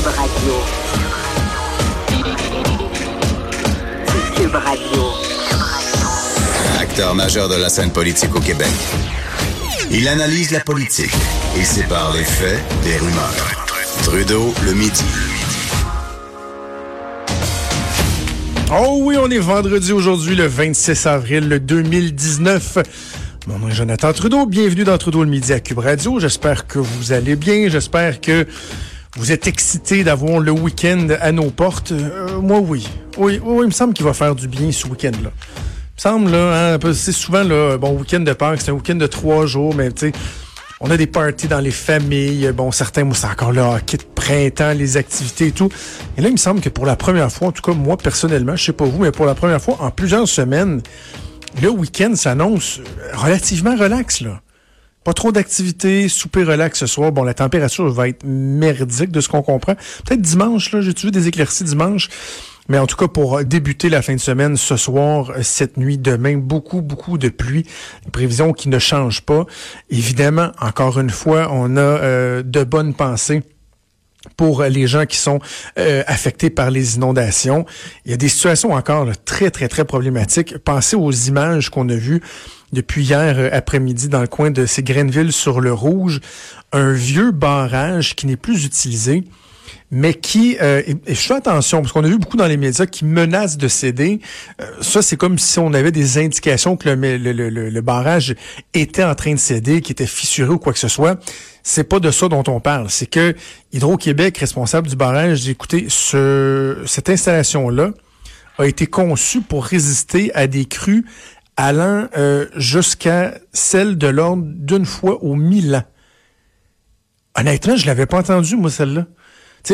Cube Radio. Cube Radio. Acteur majeur de la scène politique au Québec. Il analyse la politique et sépare les faits des rumeurs. Trudeau le midi. Oh oui, on est vendredi aujourd'hui, le 26 avril 2019. Mon nom est Jonathan Trudeau. Bienvenue dans Trudeau le Midi à Cube Radio. J'espère que vous allez bien. J'espère que vous êtes excités d'avoir le week-end à nos portes? Euh, moi, oui. oui. Oui, il me semble qu'il va faire du bien ce week-end-là. Il me semble, là, hein, c'est souvent, là, bon, week-end de Pâques, c'est un week-end de trois jours, mais tu sais, on a des parties dans les familles. Bon, certains, moi, c'est encore le hockey printemps, les activités et tout. Et là, il me semble que pour la première fois, en tout cas, moi, personnellement, je sais pas vous, mais pour la première fois en plusieurs semaines, le week-end s'annonce relativement relax, là. Pas trop d'activités, souper relax ce soir. Bon, la température va être merdique de ce qu'on comprend. Peut-être dimanche, là, j'ai-tu vu des éclaircies dimanche? Mais en tout cas, pour débuter la fin de semaine, ce soir, cette nuit, demain, beaucoup, beaucoup de pluie. Une prévision qui ne change pas. Évidemment, encore une fois, on a euh, de bonnes pensées pour les gens qui sont euh, affectés par les inondations. Il y a des situations encore très, très, très problématiques. Pensez aux images qu'on a vues depuis hier euh, après-midi dans le coin de ces Grenville sur le Rouge. Un vieux barrage qui n'est plus utilisé mais qui, euh, et, je fais attention, parce qu'on a vu beaucoup dans les médias qui menacent de céder. Euh, ça, c'est comme si on avait des indications que le, le, le, le, barrage était en train de céder, qui était fissuré ou quoi que ce soit. C'est pas de ça dont on parle. C'est que Hydro-Québec, responsable du barrage, dit, écoutez, ce, cette installation-là a été conçue pour résister à des crues allant euh, jusqu'à celle de l'ordre d'une fois au mille ans. Honnêtement, je l'avais pas entendu, moi, celle-là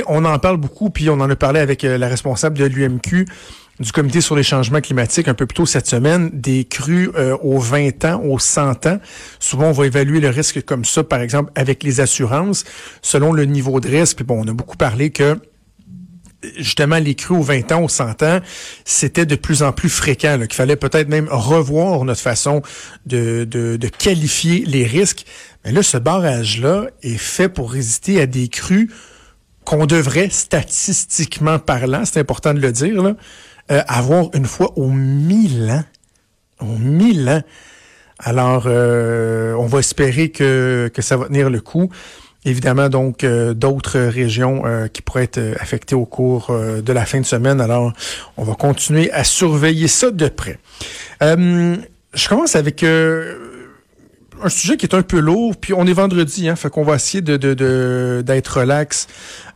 on en parle beaucoup, puis on en a parlé avec euh, la responsable de l'UMQ du comité sur les changements climatiques un peu plus tôt cette semaine, des crues euh, aux 20 ans, aux 100 ans. Souvent, on va évaluer le risque comme ça, par exemple, avec les assurances, selon le niveau de risque. Puis bon, on a beaucoup parlé que justement les crues aux 20 ans, aux 100 ans, c'était de plus en plus fréquent, qu'il fallait peut-être même revoir notre façon de, de, de, qualifier les risques. Mais là, ce barrage-là est fait pour résister à des crues qu'on devrait, statistiquement parlant, c'est important de le dire, euh, avoir une fois au mille ans. Au mille. Alors, euh, on va espérer que, que ça va tenir le coup. Évidemment, donc, euh, d'autres régions qui pourraient être affectées au cours de la fin de semaine. Alors, on va continuer à surveiller ça de près. je commence avec un sujet qui est un peu lourd, puis on est vendredi, hein, fait qu'on va essayer de, de, d'être relax,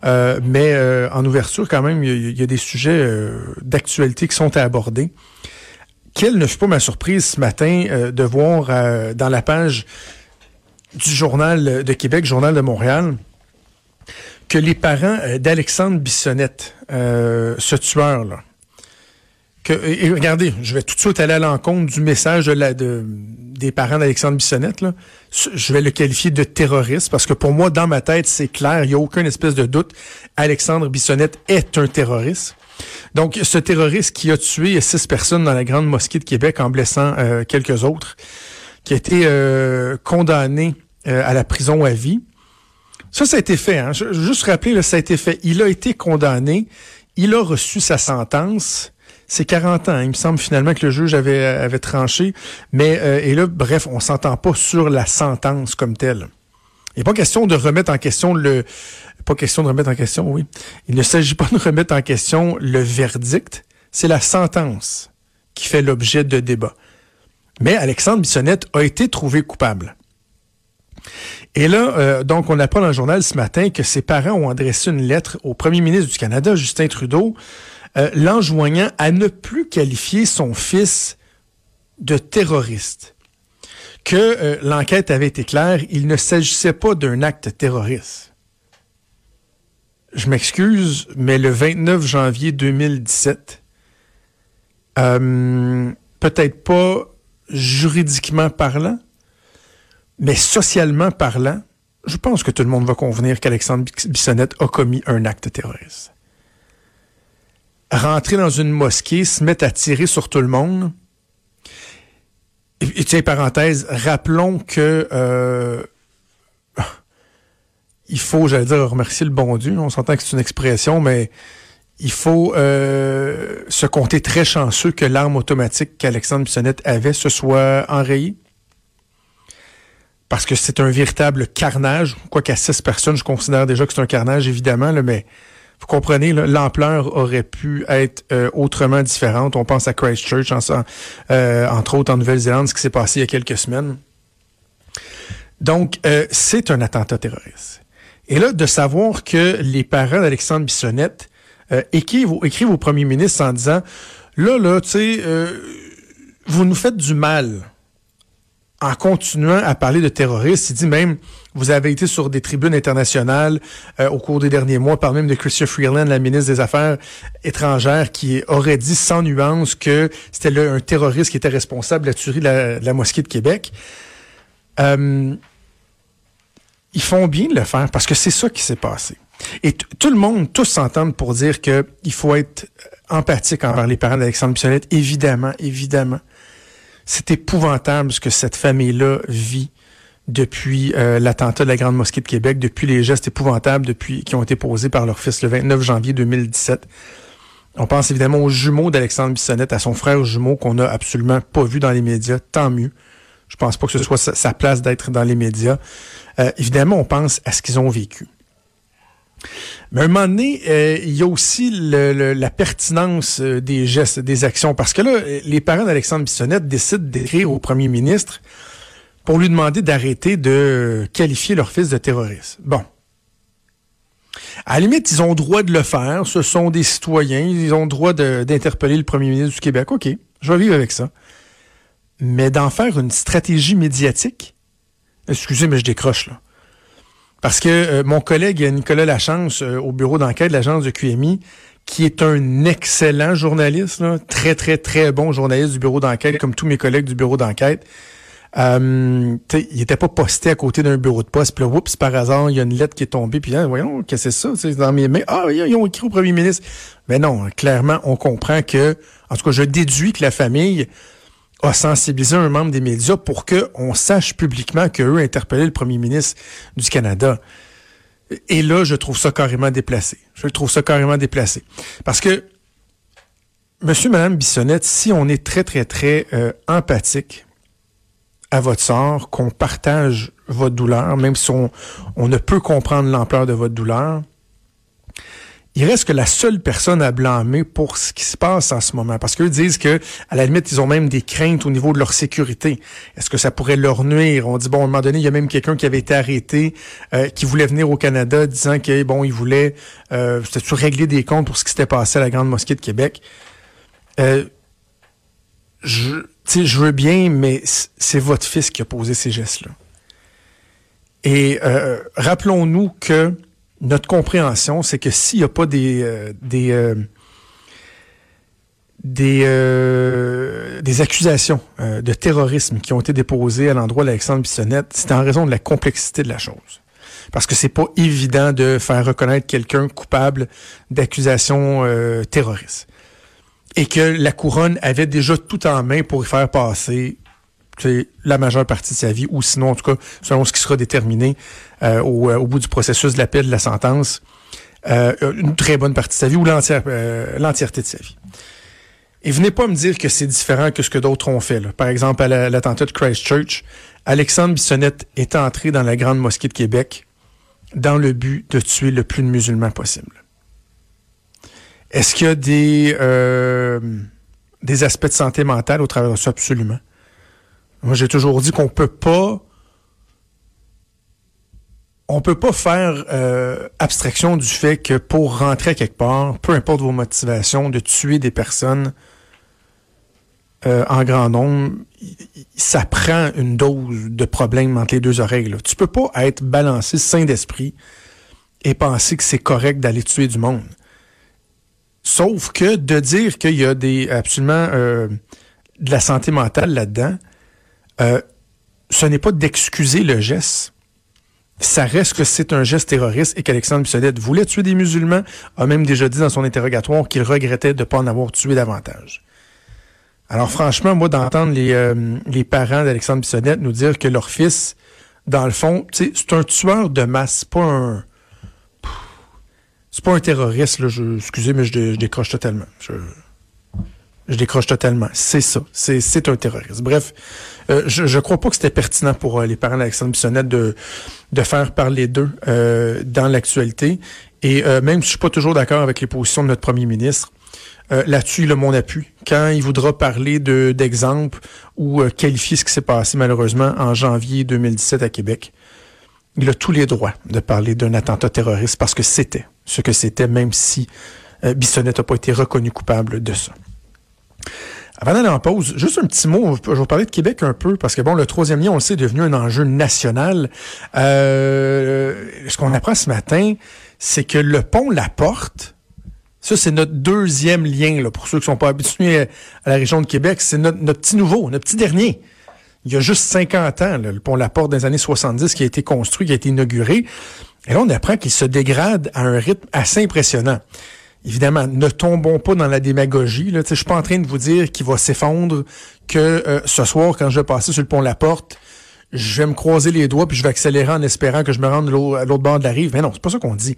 euh, mais euh, en ouverture quand même, il y, a des sujets euh, d'actualité qui sont à aborder. Quelle ne fut pas ma surprise ce matin de voir dans la page du journal de Québec, journal de Montréal, que les parents d'Alexandre Bissonnette, ce tueur là, et regardez, je vais tout de suite aller à l'encontre du message de la, de, des parents d'Alexandre Bissonnette. Là. Je vais le qualifier de terroriste parce que pour moi, dans ma tête, c'est clair, il n'y a aucune espèce de doute. Alexandre Bissonnette est un terroriste. Donc, ce terroriste qui a tué six personnes dans la grande mosquée de Québec en blessant euh, quelques autres, qui a été euh, condamné euh, à la prison à vie. Ça, ça a été fait. Hein. Je, je juste rappeler, là, ça a été fait. Il a été condamné. Il a reçu sa sentence c'est 40 ans. Il me semble finalement que le juge avait, tranché. Mais euh, et là, bref, on s'entend pas sur la sentence comme telle. Il n'est pas question de remettre en question le. Pas question de remettre en question, oui. Il ne s'agit pas de remettre en question le verdict. C'est la sentence qui fait l'objet de débat. Mais Alexandre Bissonnette a été trouvé coupable. Et là, euh, donc, on apprend dans le journal ce matin que ses parents ont adressé une lettre au premier ministre du Canada, Justin Trudeau, euh, l'enjoignant à ne plus qualifier son fils de terroriste. Que euh, l'enquête avait été claire, il ne s'agissait pas d'un acte terroriste. Je m'excuse, mais le 29 janvier 2017, euh, peut-être pas juridiquement parlant, mais socialement parlant, je pense que tout le monde va convenir qu'Alexandre Bissonnette a commis un acte terroriste rentrer dans une mosquée, se mettre à tirer sur tout le monde. Et, tiens, parenthèse, rappelons que euh, il faut, j'allais dire, remercier le bon Dieu. On s'entend que c'est une expression, mais il faut euh, se compter très chanceux que l'arme automatique qu'Alexandre Bissonnette avait se soit enrayée. Parce que c'est un véritable carnage. Quoi qu'à six personnes, je considère déjà que c'est un carnage, évidemment, là, mais vous comprenez, l'ampleur aurait pu être euh, autrement différente. On pense à Christchurch, en, euh, entre autres en Nouvelle-Zélande, ce qui s'est passé il y a quelques semaines. Donc, euh, c'est un attentat terroriste. Et là, de savoir que les parents d'Alexandre Bissonnette écrivent, écrivent, au premier ministre en disant, là, là, tu sais, vous nous faites du mal en continuant à parler de terroristes, il dit même, vous avez été sur des tribunes internationales euh, au cours des derniers mois, par même de Christian Freeland, la ministre des Affaires étrangères, qui aurait dit sans nuance que c'était un terroriste qui était responsable de la tuerie de la, mosquée de Québec. Euh, ils font bien de le faire parce que c'est ça qui s'est passé. Et tout le monde, tous s'entendent pour dire qu'il faut être empathique envers les parents d'Alexandre Bissonnette, évidemment, évidemment. C'est épouvantable ce que cette famille-là vit depuis euh, l'attentat de la Grande Mosquée de Québec, depuis les gestes épouvantables depuis qui ont été posés par leur fils le 29 janvier 2017. On pense évidemment aux jumeaux d'Alexandre Bissonnette, à son frère jumeau qu'on n'a absolument pas vu dans les médias, tant mieux. Je pense pas que ce soit sa, place d'être dans les médias. Euh, évidemment, on pense à ce qu'ils ont vécu. Mais à un moment donné, euh, il y a aussi la pertinence euh, des gestes, des actions. Parce que là, les parents d'Alexandre Bissonnette décident d'écrire au premier ministre pour lui demander d'arrêter de qualifier leur fils de terroriste. Bon. À la limite, ils ont droit de le faire. Ce sont des citoyens. Ils ont droit d'interpeller le premier ministre du Québec. OK, je vais vivre avec ça. Mais d'en faire une stratégie médiatique, excusez, mais je décroche là. Parce que euh, mon collègue Nicolas Lachance euh, au bureau d'enquête de l'agence de QMI, qui est un excellent journaliste, très, très, très bon journaliste du bureau d'enquête, comme tous mes collègues du bureau d'enquête. Euh, il n'était pas posté à côté d'un bureau de poste. Puis là, oups, par hasard, il y a une lettre qui est tombée. Puis là, voyons, qu'est-ce que c'est ça? C'est dans mes mains? Ah, ils ont écrit au premier ministre. Mais non, clairement, on comprend que, en tout cas, je déduis que la famille a sensibilisé un membre des médias pour qu'on sache publiquement qu'eux interpellaient le premier ministre du Canada. Et là, je trouve ça carrément déplacé. Je trouve ça carrément déplacé. Parce que, monsieur, madame Bissonnette, si on est très, très, très euh, empathique à votre sort, qu'on partage votre douleur, même si on, on ne peut comprendre l'ampleur de votre douleur, il reste que la seule personne à blâmer pour ce qui se passe en ce moment. Parce qu'eux disent que, à la limite, ils ont même des craintes au niveau de leur sécurité. Est-ce que ça pourrait leur nuire? On dit, bon, à un moment donné, il y a même quelqu'un qui avait été arrêté, euh, qui voulait venir au Canada, disant que, bon, il voulait, euh, régler des comptes pour ce qui s'était passé à la Grande Mosquée de Québec. Euh, je, je veux bien, mais c'est votre fils qui a posé ces gestes-là. Et euh, rappelons-nous que notre compréhension, c'est que s'il n'y a pas des euh, des euh, des, euh, des accusations de terrorisme qui ont été déposées à l'endroit d'Alexandre Bissonnette, c'est en raison de la complexité de la chose. Parce que c'est pas évident de faire reconnaître quelqu'un coupable d'accusations terroristes. Et que la couronne avait déjà tout en main pour y faire passer la majeure partie de sa vie, ou sinon, en tout cas, selon ce qui sera déterminé euh, euh, au, bout du processus de l'appel de la sentence, euh, une très bonne partie de sa vie ou l'entièreté de sa vie. Et venez pas me dire que c'est différent que ce que d'autres ont fait. Par exemple, à l'attentat de Christchurch, Alexandre Bissonnette est entré dans la Grande Mosquée de Québec dans le but de tuer le plus de musulmans possible. Est-ce qu'il y a des, des aspects de santé mentale au travers de ça? Absolument. Moi, j'ai toujours dit qu'on peut pas on peut pas faire euh, abstraction du fait que pour rentrer quelque part, peu importe vos motivations, de tuer des personnes euh, en grand nombre, ça prend une dose de problème entre les deux oreilles. Là. Tu peux pas être balancé sain d'esprit et penser que c'est correct d'aller tuer du monde. Sauf que de dire qu'il y a des absolument euh, de la santé mentale là-dedans, euh, ce n'est pas d'excuser le geste. Ça reste que c'est un geste terroriste et qu'Alexandre Bissonnette voulait tuer des musulmans, a même déjà dit dans son interrogatoire qu'il regrettait de ne pas en avoir tué davantage. Alors franchement, moi, d'entendre les, euh, les parents d'Alexandre Bissonnette nous dire que leur fils dans le fond, c'est un tueur de masse, pas un. C'est pas un terroriste, là. Je, excusez, mais je, décroche totalement. Je décroche totalement. C'est ça. C'est un terroriste. Bref, euh, je, je crois pas que c'était pertinent pour euh, les parents d'Alexandre Bissonnette de, de faire parler d'eux euh, dans l'actualité. Et même si je suis pas toujours d'accord avec les positions de notre premier ministre, là-dessus, il a mon appui. Quand il voudra parler d'exemples ou qualifier ce qui s'est passé malheureusement en janvier 2017 à Québec, il a tous les droits de parler d'un attentat terroriste parce que c'était ce que c'était, même si Bissonnette n'a pas été reconnu coupable de ça. Avant d'aller en pause, juste un petit mot, je vais vous parler de Québec un peu, parce que bon, le troisième lien, on le sait, est devenu un enjeu national. Euh, ce qu'on apprend ce matin, c'est que le pont La Porte, ça c'est notre deuxième lien, là, pour ceux qui sont pas habitués à la région de Québec, c'est notre, petit nouveau, notre petit dernier. Il y a juste 50 ans, le pont La Porte des années 70 qui a été construit, qui a été inauguré. Et là, on apprend qu'il se dégrade à un rythme assez impressionnant. Évidemment, ne tombons pas dans la démagogie. Là. Je suis pas en train de vous dire qu'il va s'effondre, que euh, ce soir, quand je vais passer sur le pont La Porte, je vais me croiser les doigts puis je vais accélérer en espérant que je me rende à l'autre bord de la rive. Mais non, c'est pas ça qu'on dit.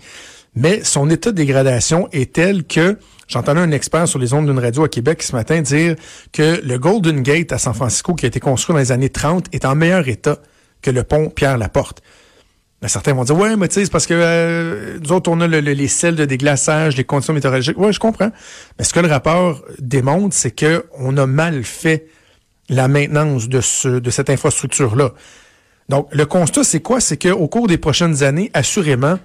Mais son état de dégradation est tel que j'entendais un expert sur les ondes d'une radio à Québec ce matin dire que le Golden Gate à San Francisco, qui a été construit dans les années 30, est en meilleur état que le pont Pierre-Laporte. Ben, certains vont dire, ouais, mais tu sais, c'est parce que euh, nous autres, on a les selles de déglaçage, les conditions météorologiques. Ouais, je comprends. Mais ce que le rapport démontre, c'est que on a mal fait la maintenance de, ce, de cette infrastructure-là. Donc, le constat, c'est quoi? C'est qu'au cours des prochaines années, assurément,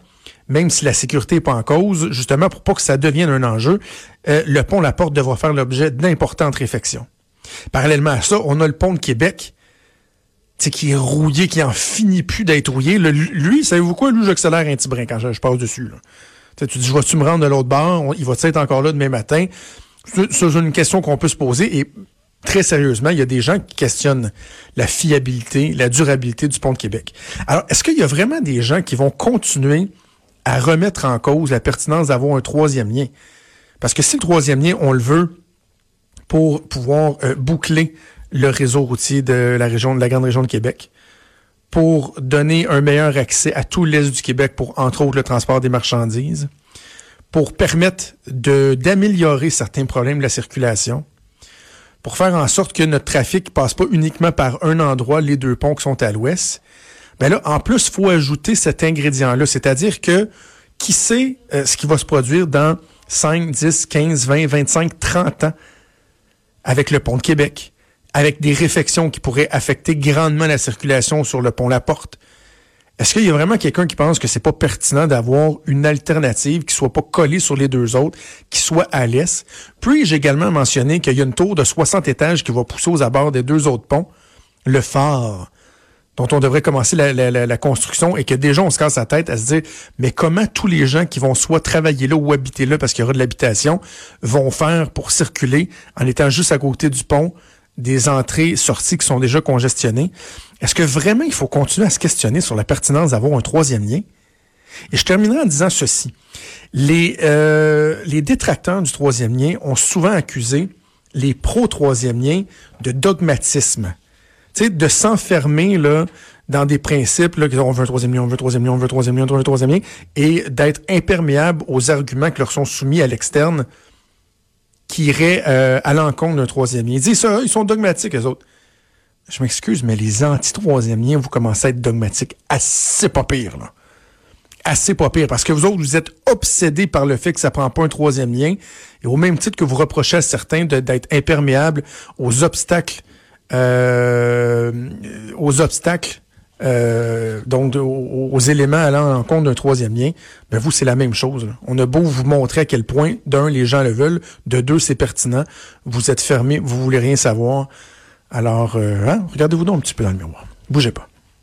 même si la sécurité n'est pas en cause, justement, pour pas que ça devienne un enjeu, euh, le pont La Porte devra faire l'objet d'importantes réflexions. Parallèlement à ça, on a le pont de Québec sais, qui est rouillé, qui en finit plus d'être rouillé. lui, savez-vous quoi? Lui, j'accélère un petit brin quand je, passe dessus. Là. tu dis, vas-tu me rendre de l'autre bord? il va être encore là demain matin? C'est une question qu'on peut se poser. Et très sérieusement, il y a des gens qui questionnent la fiabilité, la durabilité du pont de Québec. Alors, est-ce qu'il y a vraiment des gens qui vont continuer à remettre en cause la pertinence d'avoir un troisième lien? Parce que si le troisième lien, on le veut pour pouvoir euh, boucler le réseau routier de la région, de la grande région de Québec, pour donner un meilleur accès à tout l'est du Québec pour, entre autres, le transport des marchandises, pour permettre de, d'améliorer certains problèmes de la circulation, pour faire en sorte que notre trafic passe pas uniquement par un endroit, les deux ponts qui sont à l'ouest. Ben là, en plus, faut ajouter cet ingrédient-là, c'est-à-dire que qui sait euh, ce qui va se produire dans 5, 10, 15, 20, 25, 30 ans avec le pont de Québec, avec des réfections qui pourraient affecter grandement la circulation sur le pont La Porte. Est-ce qu'il y a vraiment quelqu'un qui pense que c'est pas pertinent d'avoir une alternative qui soit pas collée sur les deux autres, qui soit à l'est? Puis j'ai également mentionné qu'il y a une tour de 60 étages qui va pousser aux abords des deux autres ponts, le phare, dont on devrait commencer la, la, construction et que déjà on se casse la tête à se dire mais comment tous les gens qui vont soit travailler là ou habiter là parce qu'il y aura de l'habitation vont faire pour circuler en étant juste à côté du pont des entrées-sorties qui sont déjà congestionnées. Est-ce que vraiment il faut continuer à se questionner sur la pertinence d'avoir un troisième lien? Et je terminerai en disant ceci. Les, euh, les détracteurs du troisième lien ont souvent accusé les pro-troisième lien de dogmatisme. Tu sais, de s'enfermer là dans des principes, là, on veut un troisième lien, on veut un troisième lien, on veut un troisième lien, on veut un troisième lien, et d'être imperméable aux arguments qui leur sont soumis à l'externe qui irait euh, à l'encontre d'un troisième lien. Ils disent ça, ils sont dogmatiques, les autres. Je m'excuse, mais les anti-troisième liens, vous commencez à être dogmatiques assez pas pire, là. Assez pas pire, parce que vous autres, vous êtes obsédés par le fait que ça prend pas un troisième lien, et au même titre que vous reprochez à certains d'être imperméables aux obstacles, euh, aux obstacles euh, donc aux, éléments allant en compte d'un troisième lien, ben vous, c'est la même chose. On a beau vous montrer à quel point, d'un, les gens le veulent, de deux, c'est pertinent, vous êtes fermé, vous voulez rien savoir. Alors, euh, hein, regardez-vous donc un petit peu dans le miroir. Bougez pas.